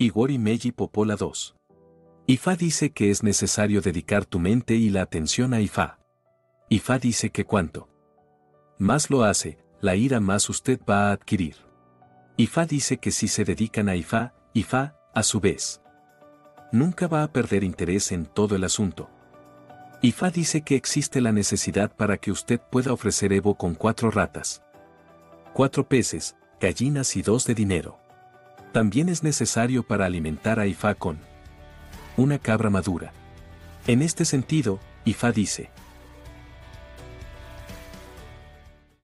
Igor Meji Popola 2. Ifá dice que es necesario dedicar tu mente y la atención a Ifá. Ifá dice que cuanto más lo hace, la ira más usted va a adquirir. Ifá dice que si se dedican a Ifá, Ifá, a su vez, nunca va a perder interés en todo el asunto. Ifá dice que existe la necesidad para que usted pueda ofrecer Evo con cuatro ratas, cuatro peces, gallinas y dos de dinero. También es necesario para alimentar a Ifá con una cabra madura. En este sentido, Ifá dice,